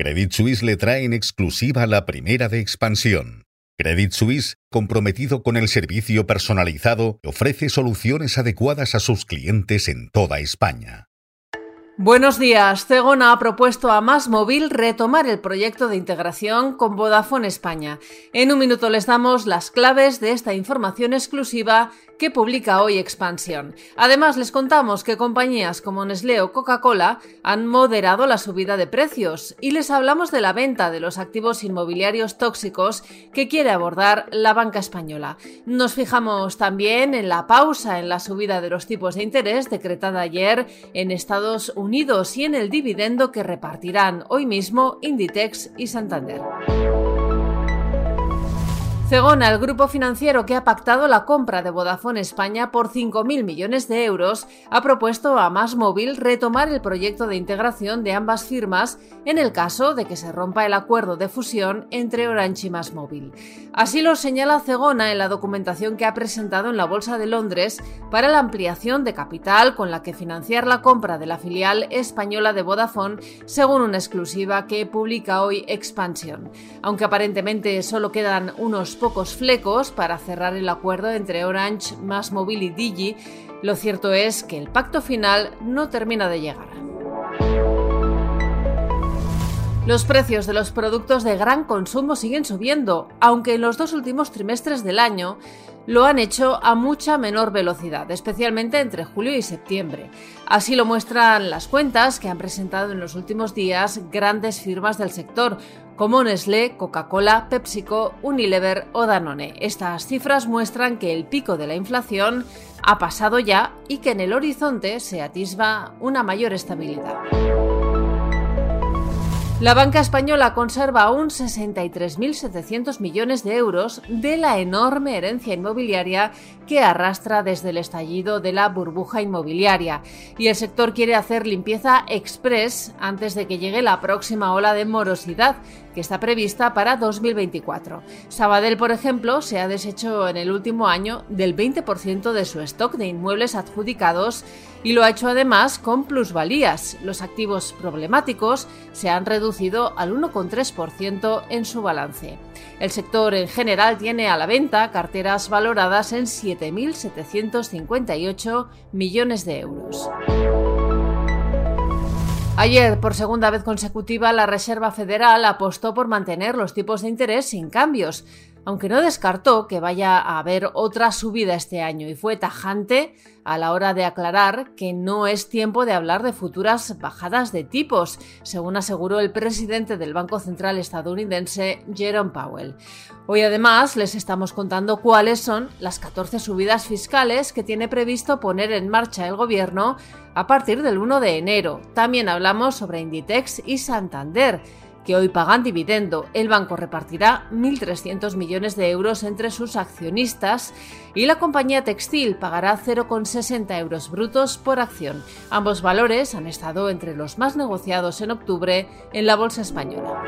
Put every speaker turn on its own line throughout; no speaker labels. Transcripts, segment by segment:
Credit Suisse le trae en exclusiva la primera de expansión. Credit Suisse, comprometido con el servicio personalizado, ofrece soluciones adecuadas a sus clientes en toda España.
Buenos días. Cegona ha propuesto a Más Móvil retomar el proyecto de integración con Vodafone España. En un minuto les damos las claves de esta información exclusiva que publica hoy Expansión. Además, les contamos que compañías como Nestlé o Coca-Cola han moderado la subida de precios y les hablamos de la venta de los activos inmobiliarios tóxicos que quiere abordar la banca española. Nos fijamos también en la pausa en la subida de los tipos de interés decretada ayer en Estados Unidos y en el dividendo que repartirán hoy mismo Inditex y Santander. Cegona, el grupo financiero que ha pactado la compra de Vodafone España por 5.000 millones de euros, ha propuesto a Más Móvil retomar el proyecto de integración de ambas firmas en el caso de que se rompa el acuerdo de fusión entre Orange y Más Móvil. Así lo señala Cegona en la documentación que ha presentado en la Bolsa de Londres para la ampliación de capital con la que financiar la compra de la filial española de Vodafone, según una exclusiva que publica hoy Expansion. Aunque aparentemente solo quedan unos pocos flecos para cerrar el acuerdo entre Orange, Más Móvil y Digi, lo cierto es que el pacto final no termina de llegar. Los precios de los productos de gran consumo siguen subiendo, aunque en los dos últimos trimestres del año lo han hecho a mucha menor velocidad, especialmente entre julio y septiembre. Así lo muestran las cuentas que han presentado en los últimos días grandes firmas del sector, como Nestlé, Coca-Cola, PepsiCo, Unilever o Danone. Estas cifras muestran que el pico de la inflación ha pasado ya y que en el horizonte se atisba una mayor estabilidad. La banca española conserva aún 63.700 millones de euros de la enorme herencia inmobiliaria que arrastra desde el estallido de la burbuja inmobiliaria. Y el sector quiere hacer limpieza express antes de que llegue la próxima ola de morosidad que está prevista para 2024. Sabadell, por ejemplo, se ha deshecho en el último año del 20% de su stock de inmuebles adjudicados y lo ha hecho además con plusvalías. Los activos problemáticos se han reducido al 1,3% en su balance. El sector en general tiene a la venta carteras valoradas en 7.758 millones de euros. Ayer, por segunda vez consecutiva, la Reserva Federal apostó por mantener los tipos de interés sin cambios, aunque no descartó que vaya a haber otra subida este año y fue tajante a la hora de aclarar que no es tiempo de hablar de futuras bajadas de tipos, según aseguró el presidente del Banco Central estadounidense Jerome Powell. Hoy además les estamos contando cuáles son las 14 subidas fiscales que tiene previsto poner en marcha el gobierno a partir del 1 de enero. También hablamos sobre Inditex y Santander que hoy pagan dividendo. El banco repartirá 1.300 millones de euros entre sus accionistas y la compañía textil pagará 0,60 euros brutos por acción. Ambos valores han estado entre los más negociados en octubre en la Bolsa Española.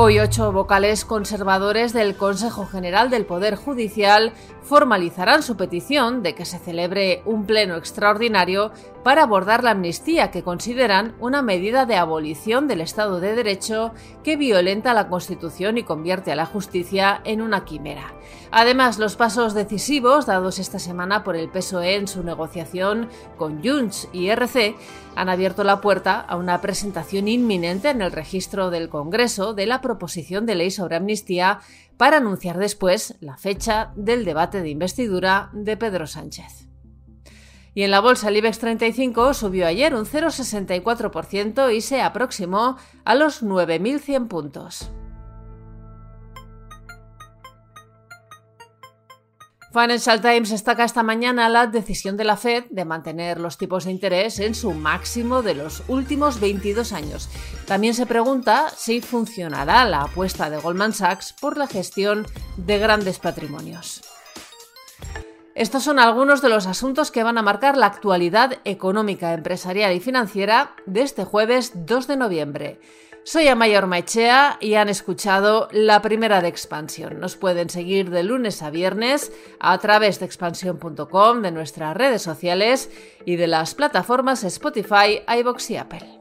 Hoy ocho vocales conservadores del Consejo General del Poder Judicial formalizarán su petición de que se celebre un pleno extraordinario para abordar la amnistía que consideran una medida de abolición del Estado de Derecho que violenta la Constitución y convierte a la justicia en una quimera. Además, los pasos decisivos dados esta semana por el PSOE en su negociación con Junts y RC han abierto la puerta a una presentación inminente en el registro del Congreso de la proposición de ley sobre amnistía para anunciar después la fecha del debate de investidura de Pedro Sánchez. Y en la bolsa el IBEX 35 subió ayer un 0,64% y se aproximó a los 9.100 puntos. Financial Times destaca esta mañana la decisión de la Fed de mantener los tipos de interés en su máximo de los últimos 22 años. También se pregunta si funcionará la apuesta de Goldman Sachs por la gestión de grandes patrimonios. Estos son algunos de los asuntos que van a marcar la actualidad económica, empresarial y financiera de este jueves 2 de noviembre. Soy Amaya Ormaechea y han escuchado la primera de Expansión. Nos pueden seguir de lunes a viernes a través de expansión.com, de nuestras redes sociales y de las plataformas Spotify, iBox y Apple.